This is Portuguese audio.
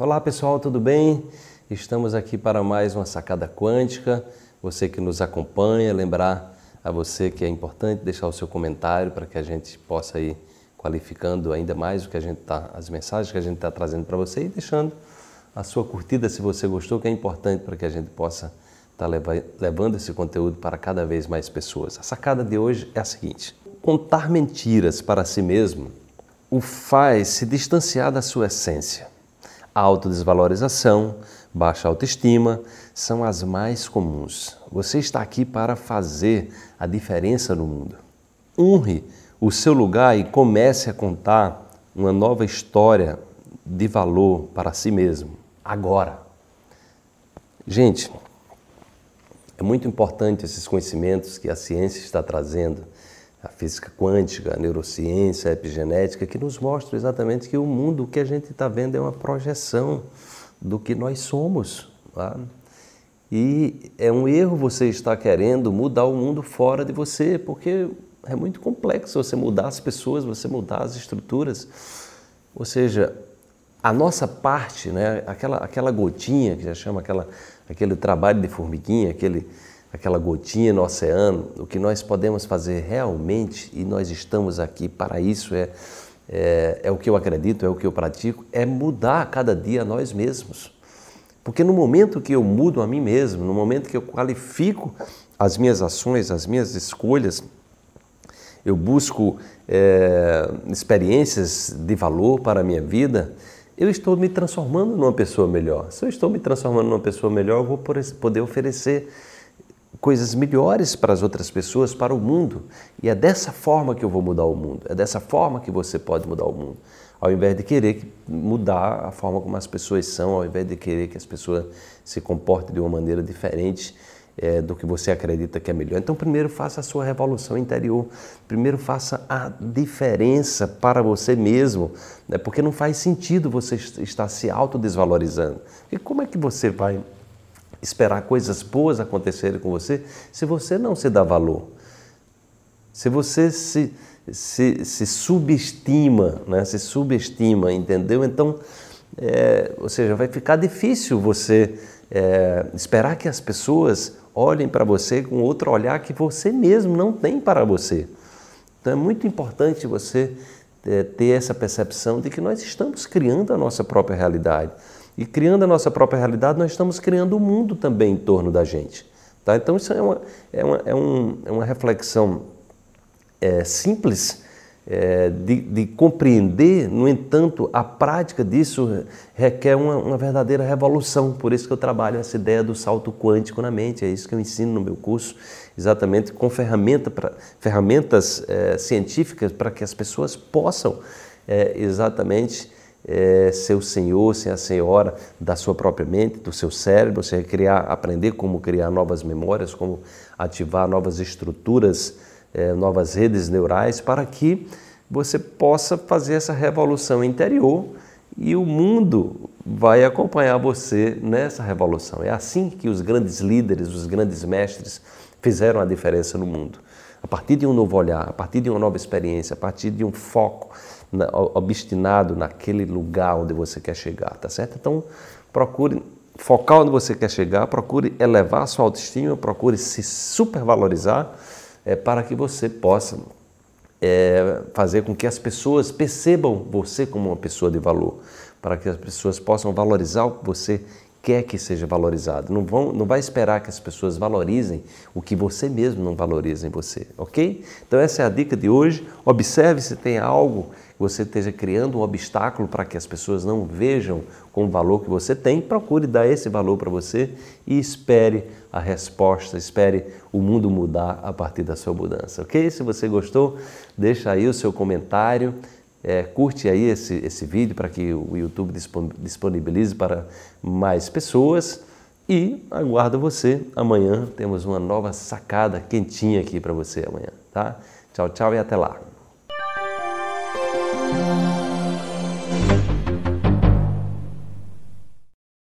Olá pessoal, tudo bem? Estamos aqui para mais uma sacada quântica. Você que nos acompanha, lembrar a você que é importante deixar o seu comentário para que a gente possa ir qualificando ainda mais o que a gente tá, as mensagens que a gente está trazendo para você e deixando a sua curtida se você gostou, que é importante para que a gente possa estar tá levando esse conteúdo para cada vez mais pessoas. A sacada de hoje é a seguinte: contar mentiras para si mesmo o faz se distanciar da sua essência. Autodesvalorização, baixa autoestima são as mais comuns. Você está aqui para fazer a diferença no mundo. Honre o seu lugar e comece a contar uma nova história de valor para si mesmo, agora. Gente, é muito importante esses conhecimentos que a ciência está trazendo a física quântica, a neurociência, a epigenética, que nos mostram exatamente que o mundo que a gente está vendo é uma projeção do que nós somos. Tá? E é um erro você estar querendo mudar o mundo fora de você, porque é muito complexo você mudar as pessoas, você mudar as estruturas. Ou seja, a nossa parte, né, aquela, aquela gotinha que já chama aquela, aquele trabalho de formiguinha, aquele, aquela gotinha no oceano, o que nós podemos fazer realmente, e nós estamos aqui para isso, é, é, é o que eu acredito, é o que eu pratico, é mudar cada dia nós mesmos. Porque no momento que eu mudo a mim mesmo, no momento que eu qualifico as minhas ações, as minhas escolhas, eu busco é, experiências de valor para a minha vida, eu estou me transformando numa pessoa melhor. Se eu estou me transformando numa pessoa melhor, eu vou poder oferecer coisas melhores para as outras pessoas, para o mundo. E é dessa forma que eu vou mudar o mundo. É dessa forma que você pode mudar o mundo. Ao invés de querer mudar a forma como as pessoas são, ao invés de querer que as pessoas se comportem de uma maneira diferente é, do que você acredita que é melhor. Então, primeiro faça a sua revolução interior. Primeiro faça a diferença para você mesmo, né? porque não faz sentido você estar se autodesvalorizando. E como é que você vai esperar coisas boas acontecerem com você se você não se dá valor. Se você se, se, se subestima, né? se subestima, entendeu? Então, é, ou seja, vai ficar difícil você é, esperar que as pessoas olhem para você com outro olhar que você mesmo não tem para você. Então é muito importante você é, ter essa percepção de que nós estamos criando a nossa própria realidade. E criando a nossa própria realidade, nós estamos criando o um mundo também em torno da gente. Tá? Então, isso é uma, é uma, é um, é uma reflexão é, simples é, de, de, compreender, no entanto, a prática disso requer uma, uma, verdadeira revolução. Por isso que eu trabalho essa ideia do salto quântico na mente. É isso que eu ensino no meu curso, exatamente com ferramenta pra, ferramentas é, científicas para que as pessoas possam é, exatamente é, ser o senhor, ser a senhora da sua própria mente, do seu cérebro, você criar, aprender como criar novas memórias, como ativar novas estruturas, é, novas redes neurais, para que você possa fazer essa revolução interior e o mundo vai acompanhar você nessa revolução. É assim que os grandes líderes, os grandes mestres fizeram a diferença no mundo. A partir de um novo olhar, a partir de uma nova experiência, a partir de um foco, obstinado naquele lugar onde você quer chegar, tá certo? Então, procure focar onde você quer chegar, procure elevar a sua autoestima, procure se supervalorizar é, para que você possa é, fazer com que as pessoas percebam você como uma pessoa de valor, para que as pessoas possam valorizar você quer que seja valorizado. Não, vão, não vai esperar que as pessoas valorizem o que você mesmo não valoriza em você, ok? Então essa é a dica de hoje. Observe se tem algo que você esteja criando um obstáculo para que as pessoas não vejam com o valor que você tem. Procure dar esse valor para você e espere a resposta, espere o mundo mudar a partir da sua mudança, ok? Se você gostou, deixa aí o seu comentário. É, curte aí esse, esse vídeo para que o YouTube disponibilize para mais pessoas. E aguardo você amanhã. Temos uma nova sacada quentinha aqui para você amanhã, tá? Tchau, tchau e até lá.